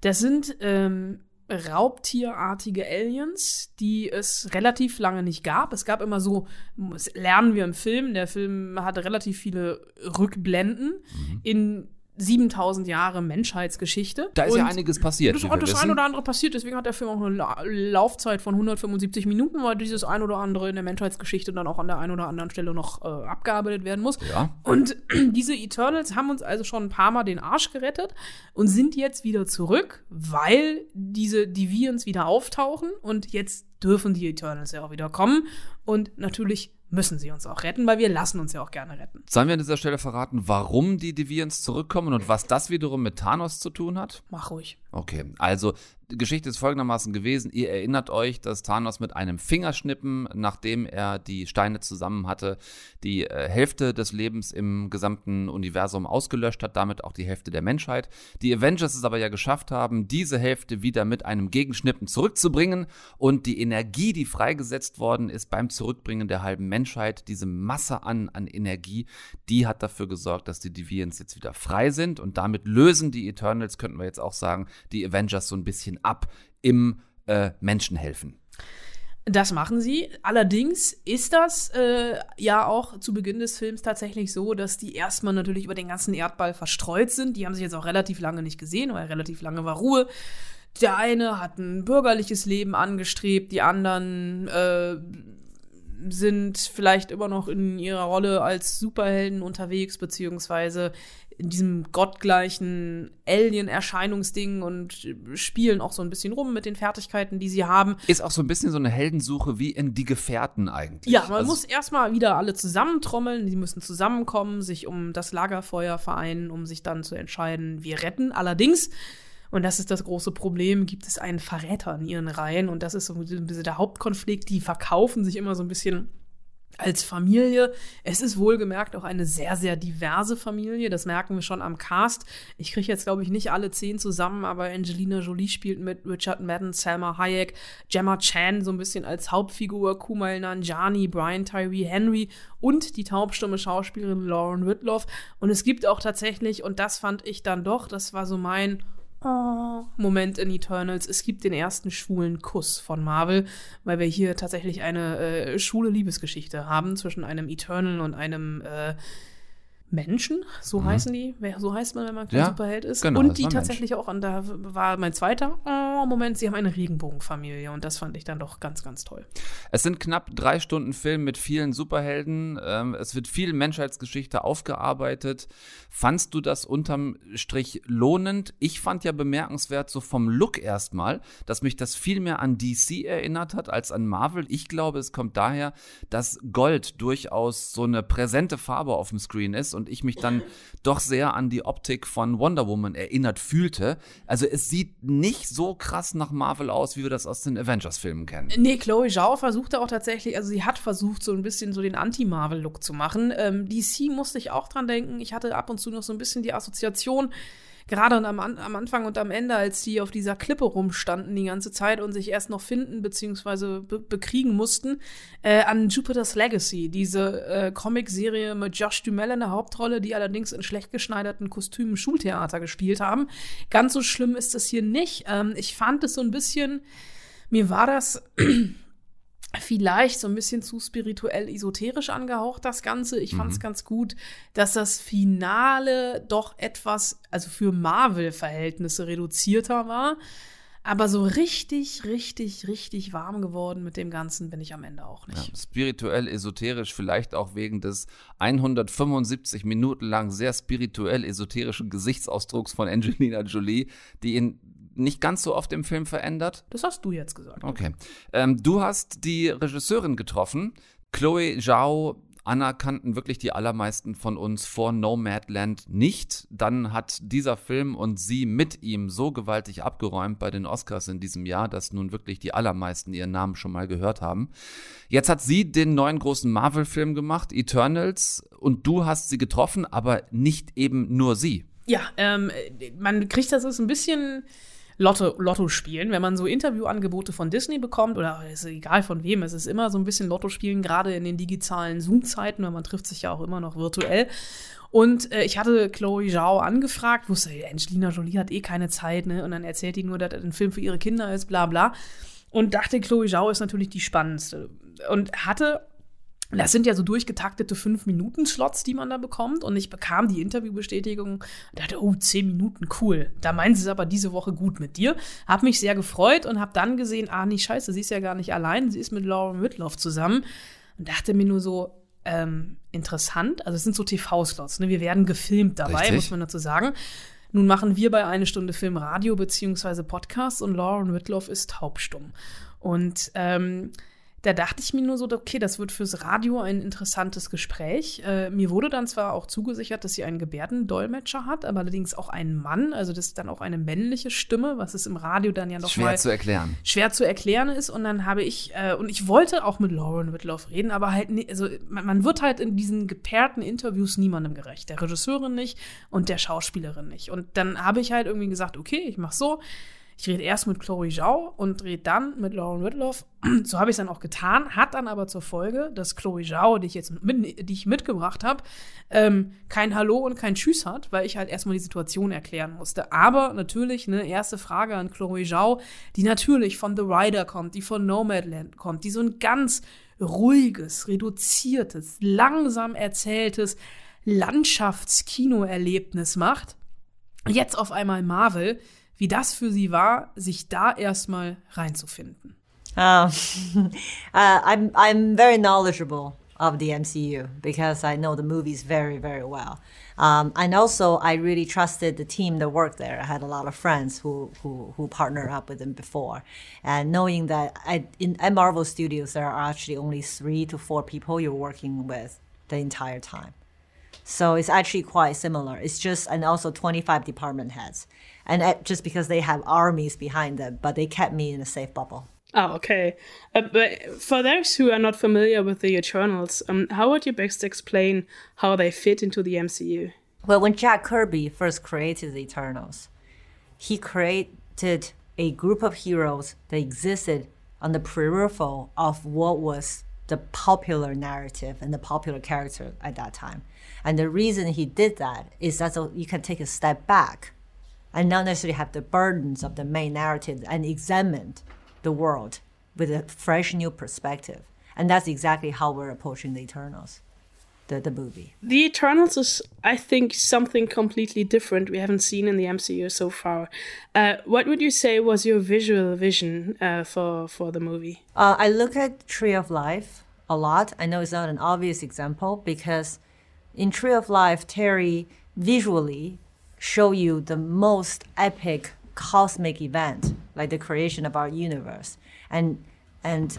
Das sind ähm, raubtierartige Aliens, die es relativ lange nicht gab. Es gab immer so, das lernen wir im Film, der Film hatte relativ viele Rückblenden in 7000 Jahre Menschheitsgeschichte. Da ist ja Und einiges passiert. das, das ein oder andere passiert, deswegen hat der Film auch eine La Laufzeit von 175 Minuten, weil dieses ein oder andere in der Menschheitsgeschichte dann auch an der einen oder anderen Stelle noch äh, abgearbeitet werden muss. Ja. Und diese Eternals haben uns also schon ein paar Mal den Arsch gerettet und sind jetzt wieder zurück, weil diese Deviants wieder auftauchen und jetzt dürfen die Eternals ja auch wieder kommen und natürlich müssen sie uns auch retten, weil wir lassen uns ja auch gerne retten. Sollen wir an dieser Stelle verraten, warum die Deviants zurückkommen und was das wiederum mit Thanos zu tun hat? Mach ruhig. Okay, also die Geschichte ist folgendermaßen gewesen. Ihr erinnert euch, dass Thanos mit einem Fingerschnippen, nachdem er die Steine zusammen hatte, die äh, Hälfte des Lebens im gesamten Universum ausgelöscht hat, damit auch die Hälfte der Menschheit. Die Avengers es aber ja geschafft haben, diese Hälfte wieder mit einem Gegenschnippen zurückzubringen und die Energie, die freigesetzt worden ist beim Zurückbringen der halben Menschheit, diese Masse an, an Energie, die hat dafür gesorgt, dass die Deviants jetzt wieder frei sind und damit lösen die Eternals, könnten wir jetzt auch sagen, die Avengers so ein bisschen ab im äh, Menschenhelfen. Das machen sie. Allerdings ist das äh, ja auch zu Beginn des Films tatsächlich so, dass die erstmal natürlich über den ganzen Erdball verstreut sind. Die haben sich jetzt auch relativ lange nicht gesehen, weil relativ lange war Ruhe. Der eine hat ein bürgerliches Leben angestrebt, die anderen äh, sind vielleicht immer noch in ihrer Rolle als Superhelden unterwegs, beziehungsweise in diesem gottgleichen Alien-Erscheinungsding und spielen auch so ein bisschen rum mit den Fertigkeiten, die sie haben. Ist auch so ein bisschen so eine Heldensuche wie in Die Gefährten eigentlich. Ja, man Also, muss erstmal wieder alle zusammentrommeln, die müssen zusammenkommen, sich um das Lagerfeuer vereinen, um sich dann zu entscheiden, wir retten. Allerdings, und das ist das große Problem, gibt es einen Verräter in ihren Reihen und das ist so ein bisschen der Hauptkonflikt. Die verkaufen sich immer so ein bisschen als Familie. Es ist wohlgemerkt auch eine sehr, sehr diverse Familie. Das merken wir schon am Cast. Ich kriege jetzt, glaube ich, nicht alle zehn zusammen, aber Angelina Jolie spielt mit Richard Madden, Selma Hayek, Gemma Chan so ein bisschen als Hauptfigur, Kumail Nanjiani, Brian Tyree Henry und die taubstumme Schauspielerin Lauren Whitloff. Und es gibt auch tatsächlich, und das fand ich dann doch, das war so mein oh, Moment in Eternals. Es gibt den ersten schwulen Kuss von Marvel, weil wir hier tatsächlich eine äh, schwule Liebesgeschichte haben zwischen einem Eternal und einem äh, Menschen, so mhm. heißen die, so heißt man, wenn man kein ja, Superheld ist. Genau, und die tatsächlich Mensch. auch, und da war mein zweiter oh, Moment, sie haben eine Regenbogenfamilie und das fand ich dann doch ganz, ganz toll. Es sind knapp drei Stunden Film mit vielen Superhelden. Ähm, es wird viel Menschheitsgeschichte aufgearbeitet. Fandst du das unterm Strich lohnend? Ich fand ja bemerkenswert, so vom Look erstmal, dass mich das viel mehr an DC erinnert hat als an Marvel. Ich glaube, es kommt daher, dass Gold durchaus so eine präsente Farbe auf dem Screen ist und ich mich dann doch sehr an die Optik von Wonder Woman erinnert fühlte. Also es sieht nicht so krass nach Marvel aus, wie wir das aus den Avengers-Filmen kennen. Nee, Chloe Zhao versuchte auch tatsächlich, also sie hat versucht, so ein bisschen so den Anti-Marvel-Look zu machen. Ähm, DC musste ich auch dran denken. Ich hatte ab und zu noch so ein bisschen die Assoziation, gerade am, am, Anfang und am Ende, als die auf dieser Klippe rumstanden die ganze Zeit und sich erst noch finden bzw. Be bekriegen mussten, äh, an Jupiter's Legacy, diese äh, Comicserie mit Josh Duhamel in der Hauptrolle, die allerdings in schlecht geschneiderten Kostümen Schultheater gespielt haben. Ganz so schlimm ist das hier nicht. Ähm, ich fand es so ein bisschen, mir war das vielleicht so ein bisschen zu spirituell esoterisch angehaucht, das Ganze. Ich fand es mhm. ganz gut, dass das Finale doch etwas, also für Marvel-Verhältnisse reduzierter war. Aber so richtig, richtig, richtig warm geworden mit dem Ganzen bin ich am Ende auch nicht. Ja, spirituell, esoterisch, vielleicht auch wegen des 175 Minuten lang sehr spirituell esoterischen Gesichtsausdrucks von Angelina Jolie, die in nicht ganz so oft im Film verändert. Das hast du jetzt gesagt. Okay. Ähm, du hast die Regisseurin getroffen. Chloe Zhao anerkannten wirklich die allermeisten von uns vor Nomadland nicht. Dann hat dieser Film und sie mit ihm so gewaltig abgeräumt bei den Oscars in diesem Jahr, dass nun wirklich die allermeisten ihren Namen schon mal gehört haben. Jetzt hat sie den neuen großen Marvel-Film gemacht, Eternals, und du hast sie getroffen, aber nicht eben nur sie. Ja, ähm, man kriegt das ist ein bisschen Lotto, Lotto spielen. Wenn man so Interviewangebote von Disney bekommt, oder ist egal von wem, es ist immer so ein bisschen Lotto spielen, gerade in den digitalen Zoom-Zeiten, weil man trifft sich ja auch immer noch virtuell. Und äh, ich hatte Chloe Zhao angefragt, wusste, Angelina Jolie hat eh keine Zeit, ne? Und dann erzählt die nur, dass das ein Film für ihre Kinder ist, bla bla. Und dachte, Chloe Zhao ist natürlich die spannendste. Und hatte das sind ja so durchgetaktete 5-Minuten-Slots, die man da bekommt. Und ich bekam die Interviewbestätigung und dachte, oh, 10 Minuten, cool. Da meinen sie es aber diese Woche gut mit dir. Hab mich sehr gefreut und hab dann gesehen, ah, nee, scheiße, sie ist ja gar nicht allein. Sie ist mit Lauren Whitloff zusammen. Und dachte mir nur so, ähm, interessant. Also es sind so TV-Slots, ne? Wir werden gefilmt dabei, Richtig. muss man dazu sagen. Nun machen wir bei eine Stunde Film Radio beziehungsweise Podcast und Lauren Whitloff ist taubstumm. Und ähm, da dachte ich mir nur so, okay, das wird fürs Radio ein interessantes Gespräch. Äh, mir wurde dann zwar auch zugesichert, dass sie einen Gebärdendolmetscher hat, aber allerdings auch einen Mann, also das ist dann auch eine männliche Stimme, was es im Radio dann ja noch schwer zu erklären. Schwer zu erklären ist. Und dann habe ich, äh, und ich wollte auch mit Lauren Whitloff reden, aber halt, nie, also man, man wird halt in diesen gepaarten Interviews niemandem gerecht. Der Regisseurin nicht und der Schauspielerin nicht. Und dann habe ich halt irgendwie gesagt, okay, ich mach so ich rede erst mit Chloe Zhao und rede dann mit Lauren Whitloff. So habe ich es dann auch getan, hat dann aber zur Folge, dass Chloe Zhao, die ich jetzt mit, die ich mitgebracht habe, ähm, kein Hallo und kein Tschüss hat, weil ich halt erstmal die Situation erklären musste. Aber natürlich, eine erste Frage an Chloe Zhao, die natürlich von The Rider kommt, die von Nomadland kommt, die so ein ganz ruhiges, reduziertes, langsam erzähltes Landschaftskinoerlebnis macht. Jetzt auf einmal Marvel wie das für sie war, sich da erstmal reinzufinden. Uh, uh, I'm I'm very knowledgeable of the MCU because I know the movies very very well, um, and also I really trusted the team that worked there. I had a lot of friends who who, who partnered up with them before, and knowing that I, in at Marvel Studios there are actually only three to four people you're working with the entire time. So it's actually quite similar. It's just, and also 25 department heads. And just because they have armies behind them, but they kept me in a safe bubble. Oh, okay. Uh, but for those who are not familiar with the Eternals, um, how would you best explain how they fit into the MCU? Well, when Jack Kirby first created the Eternals, he created a group of heroes that existed on the peripheral of what was the popular narrative and the popular character at that time. And the reason he did that is that so you can take a step back and not necessarily have the burdens of the main narrative and examine the world with a fresh new perspective. And that's exactly how we're approaching the Eternals, the, the movie. The Eternals is, I think, something completely different we haven't seen in the MCU so far. Uh, what would you say was your visual vision uh, for, for the movie? Uh, I look at Tree of Life a lot. I know it's not an obvious example because in Tree of Life, Terry visually show you the most epic cosmic event, like the creation of our universe, and and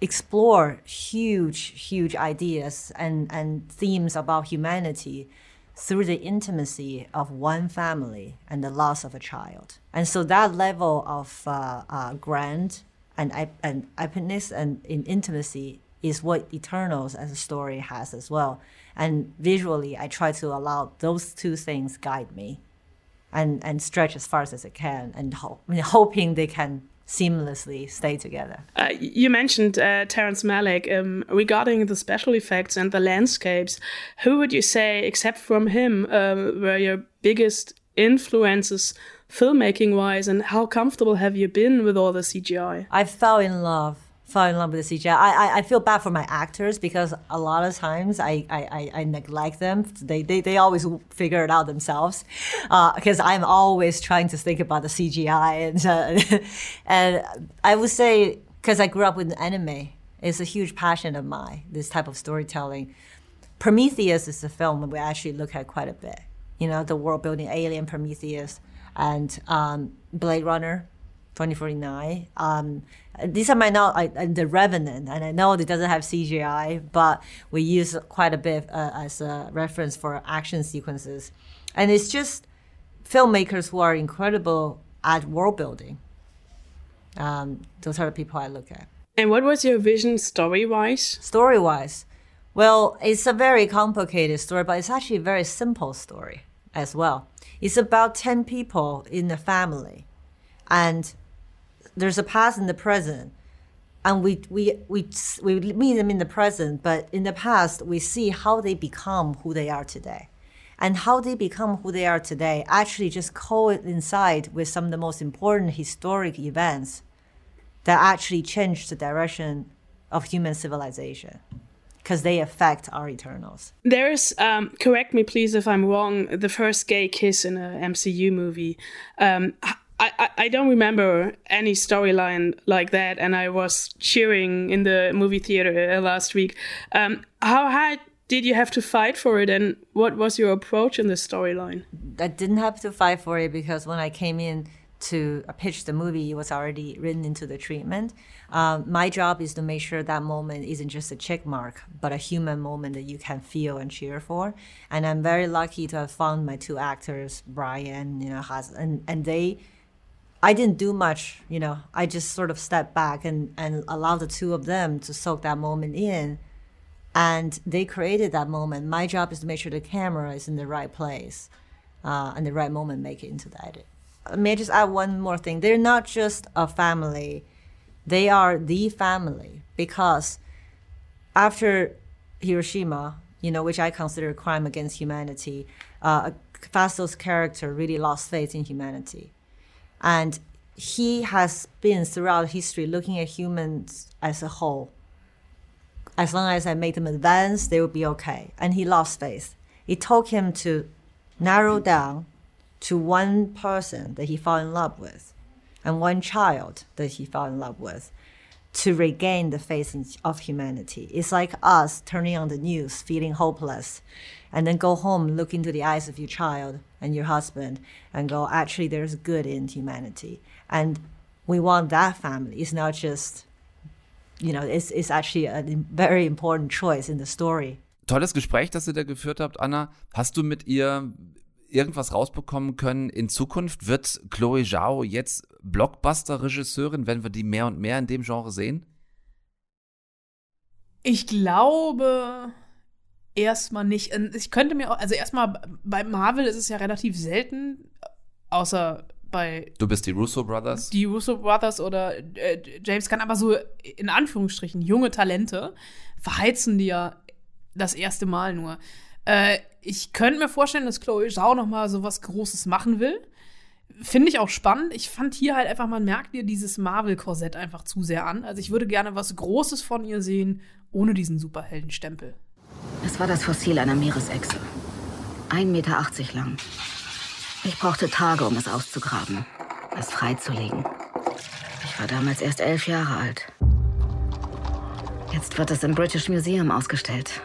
explore huge, huge ideas and, and themes about humanity through the intimacy of one family and the loss of a child. And so that level of uh, uh, grand and, and epicness and in intimacy is what Eternals as a story has as well. And visually, I try to allow those two things guide me and, and stretch as far as I can and ho- hoping they can seamlessly stay together. Uh, you mentioned uh, Terrence Malick um, regarding the special effects and the landscapes. Who would you say, except from him, uh, were your biggest influences filmmaking wise, and how comfortable have you been with all the CGI? I fell in love fall in love with the CGI. I, I, I feel bad for my actors because a lot of times I, I, I, neglect them. They, they, they always figure it out themselves because uh, I'm always trying to think about the CGI. And, uh, and I would say, because I grew up with anime, it's a huge passion of mine, this type of storytelling. Prometheus is a film that we actually look at quite a bit. You know, the world building Alien, Prometheus, and um, Blade Runner, 2049. Um, these are my now I, the Revenant, and I know it doesn't have CGI, but we use quite a bit uh, as a reference for action sequences, and it's just filmmakers who are incredible at world building. Um, those are the people I look at. And what was your vision story wise? Story wise, well, it's a very complicated story, but it's actually a very simple story as well. It's about 10 people in a family, and there's a past and the present and we we we we meet them in the present but in the past we see how they become who they are today and how they become who they are today actually just coincide with some of the most important historic events that actually change the direction of human civilization because they affect our eternals. There's, um, correct me please if I'm wrong, the first gay kiss in a MCU movie. Um, I, I don't remember any storyline like that, and I was cheering in the movie theater uh, last week. Um, how hard did you have to fight for it, and what was your approach in the storyline? I didn't have to fight for it because when I came in to pitch the movie, it was already written into the treatment. Um, my job is to make sure that moment isn't just a check mark, but a human moment that you can feel and cheer for. And I'm very lucky to have found my two actors, Brian, you know, has, and, and they I didn't do much, you know. I just sort of stepped back and, and allowed the two of them to soak that moment in. And they created that moment. My job is to make sure the camera is in the right place uh, and the right moment, make it into the edit. May I just add one more thing? They're not just a family, they are the family because after Hiroshima, you know, which I consider a crime against humanity, uh, Phastos' character really lost faith in humanity and he has been throughout history looking at humans as a whole. As long as I make them advance, they will be okay. And he lost faith. It took him to narrow down to one person that he fell in love with and one child that he fell in love with to regain the faith of humanity. It's like us turning on the news, feeling hopeless, and then go home, look into the eyes of your child and your husband, and go, actually, there's good in humanity. And we want that family. It's not just, you know, it's, it's actually a very important choice in the story. Tolles Gespräch, das ihr da geführt habt, Anna. Hast du mit ihr irgendwas rausbekommen können? In Zukunft wird Chloe Zhao jetzt Blockbuster-Regisseurin? Werden wir die mehr und mehr in dem Genre sehen? Ich glaube erstmal nicht. Ich könnte mir auch, also erstmal bei Marvel ist es ja relativ selten, außer bei. Du bist die Russo Brothers? Die Russo Brothers oder äh, James Gunn, aber so in Anführungsstrichen junge Talente verheizen die ja das erste Mal nur. Äh, ich könnte mir vorstellen, dass Chloe Zhao noch mal so was Großes machen will. Finde ich auch spannend. Ich fand hier halt einfach, man merkt ihr dieses Marvel-Korsett einfach zu sehr an. Also ich würde gerne was Großes von ihr sehen, ohne diesen Superheldenstempel. Es war das Fossil einer Meeresechse. 1,80 Meter lang. Ich brauchte Tage, um es auszugraben, es freizulegen. Ich war damals erst elf Jahre alt. Jetzt wird es im British Museum ausgestellt.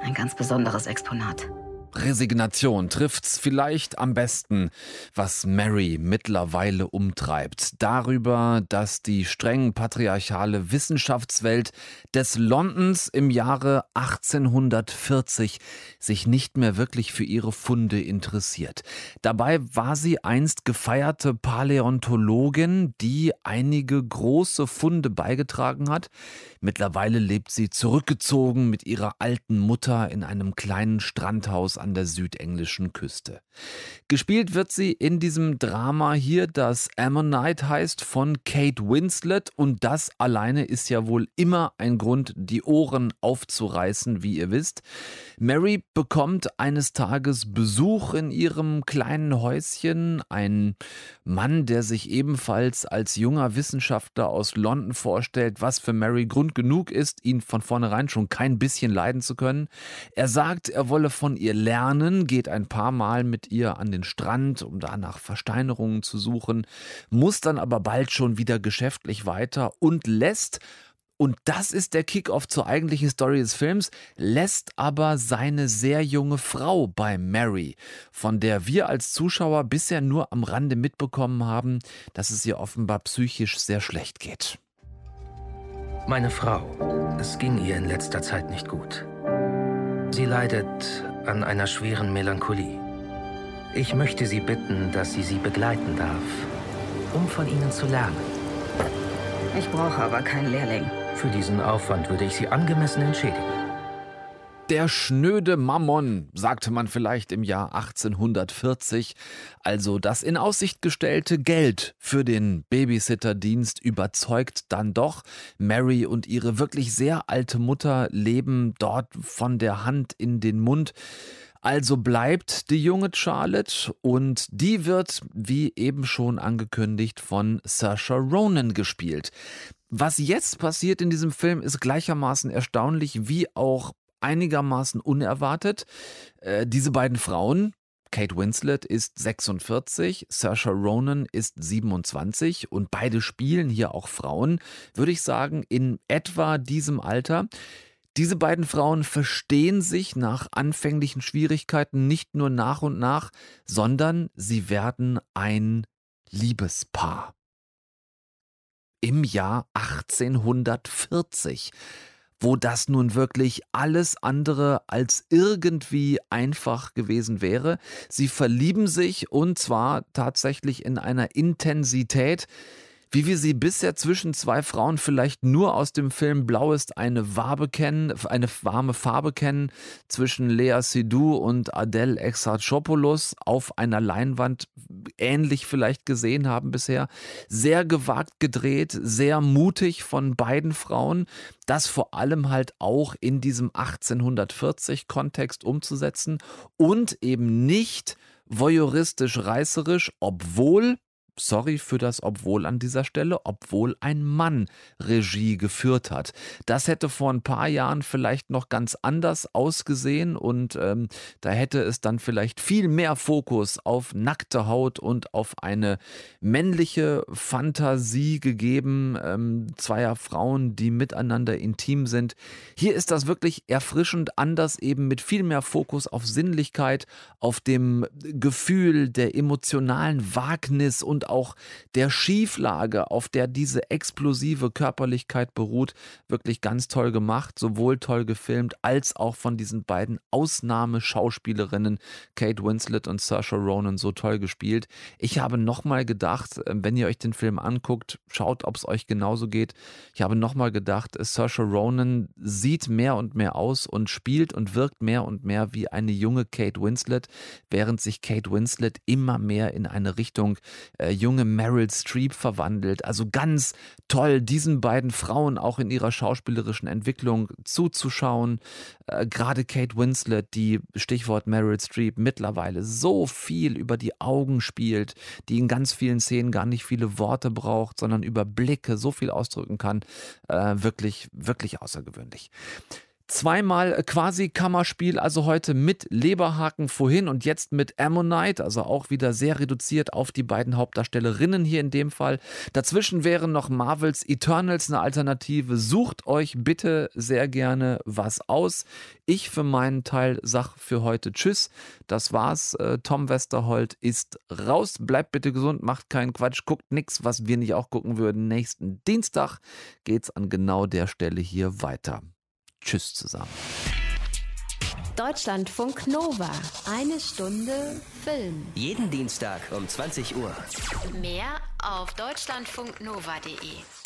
Ein ganz besonderes Exponat. Resignation trifft's vielleicht am besten, was Mary mittlerweile umtreibt. Darüber, dass die streng patriarchale Wissenschaftswelt des Londons im Jahre 1840 sich nicht mehr wirklich für ihre Funde interessiert. Dabei war sie einst gefeierte Paläontologin, die einige große Funde beigetragen hat. Mittlerweile lebt sie zurückgezogen mit ihrer alten Mutter in einem kleinen Strandhaus an der südenglischen Küste. Gespielt wird sie in diesem Drama hier, das Ammonite heißt, von Kate Winslet und das alleine ist ja wohl immer ein Grund, die Ohren aufzureißen, wie ihr wisst. Mary bekommt eines Tages Besuch in ihrem kleinen Häuschen, ein Mann, der sich ebenfalls als junger Wissenschaftler aus London vorstellt, was für Mary Grund genug ist, ihn von vornherein schon kein bisschen leiden zu können. Er sagt, er wolle von ihr lernen, lernen, geht ein paar Mal mit ihr an den Strand, um da nach Versteinerungen zu suchen, muss dann aber bald schon wieder geschäftlich weiter und lässt und das ist der Kickoff zur eigentlichen Story des Films, lässt aber seine sehr junge Frau bei Mary, von der wir als Zuschauer bisher nur am Rande mitbekommen haben, dass es ihr offenbar psychisch sehr schlecht geht. Meine Frau, es ging ihr in letzter Zeit nicht gut. Sie leidet an einer schweren Melancholie. Ich möchte Sie bitten, dass Sie sie begleiten darf, um von Ihnen zu lernen. Ich brauche aber keinen Lehrling. Für diesen Aufwand würde ich Sie angemessen entschädigen. Der schnöde Mammon, sagte man vielleicht im Jahr 1840, also das in Aussicht gestellte Geld für den Babysitterdienst überzeugt dann doch. Mary und ihre wirklich sehr alte Mutter leben dort von der Hand in den Mund. Also bleibt die junge Charlotte und die wird, wie eben schon angekündigt, von Saoirse Ronan gespielt. Was jetzt passiert in diesem Film ist gleichermaßen erstaunlich wie auch einigermaßen unerwartet. Äh, diese beiden Frauen, Kate Winslet ist 46, Saoirse Ronan ist 27 und beide spielen hier auch Frauen, würde ich sagen, in etwa diesem Alter. Diese beiden Frauen verstehen sich nach anfänglichen Schwierigkeiten nicht nur nach und nach, sondern sie werden ein Liebespaar. Im Jahr 1840 wo das nun wirklich alles andere als irgendwie einfach gewesen wäre. Sie verlieben sich und zwar tatsächlich in einer Intensität, wie wir sie bisher zwischen zwei Frauen vielleicht nur aus dem Film Blau ist eine Wabe kennen, eine warme Farbe kennen, zwischen Lea Seydoux und Adele Exarchopoulos auf einer Leinwand ähnlich vielleicht gesehen haben bisher. Sehr gewagt gedreht, sehr mutig von beiden Frauen, das vor allem halt auch in diesem 1840-Kontext umzusetzen und eben nicht voyeuristisch reißerisch, obwohl sorry für das obwohl an dieser Stelle, obwohl ein Mann Regie geführt hat. Das hätte vor ein paar Jahren vielleicht noch ganz anders ausgesehen und ähm, da hätte es dann vielleicht viel mehr Fokus auf nackte Haut und auf eine männliche Fantasie gegeben, ähm, zweier Frauen, die miteinander intim sind. Hier ist das wirklich erfrischend anders, eben mit viel mehr Fokus auf Sinnlichkeit, auf dem Gefühl der emotionalen Wagnis und und auch der Schieflage, auf der diese explosive Körperlichkeit beruht, wirklich ganz toll gemacht, sowohl toll gefilmt als auch von diesen beiden Ausnahmeschauspielerinnen Kate Winslet und Saoirse Ronan so toll gespielt. Ich habe nochmal gedacht, äh, wenn ihr euch den Film anguckt, schaut, ob es euch genauso geht. Ich habe nochmal gedacht, Saoirse Ronan sieht mehr und mehr aus und spielt und wirkt mehr und mehr wie eine junge Kate Winslet, während sich Kate Winslet immer mehr in eine Richtung äh, junge Meryl Streep verwandelt. Also ganz toll, diesen beiden Frauen auch in ihrer schauspielerischen Entwicklung zuzuschauen. Äh, Gerade Kate Winslet, die Stichwort Meryl Streep mittlerweile so viel über die Augen spielt, die in ganz vielen Szenen gar nicht viele Worte braucht, sondern über Blicke so viel ausdrücken kann. Äh, wirklich, wirklich außergewöhnlich. Zweimal quasi Kammerspiel, also heute mit Leberhaken vorhin und jetzt mit Ammonite, also auch wieder sehr reduziert auf die beiden Hauptdarstellerinnen hier in dem Fall. Dazwischen wären noch Marvels Eternals eine Alternative. Sucht euch bitte sehr gerne was aus. Ich für meinen Teil sag für heute Tschüss. Das war's. Äh, Tom Westerholt ist raus. Bleibt bitte gesund, macht keinen Quatsch, guckt nichts, was wir nicht auch gucken würden. Nächsten Dienstag geht's an genau der Stelle hier weiter. Tschüss zusammen. Deutschlandfunk Nova. Eine Stunde Film. Jeden Dienstag um 20 Uhr. Mehr auf deutschlandfunknova.de.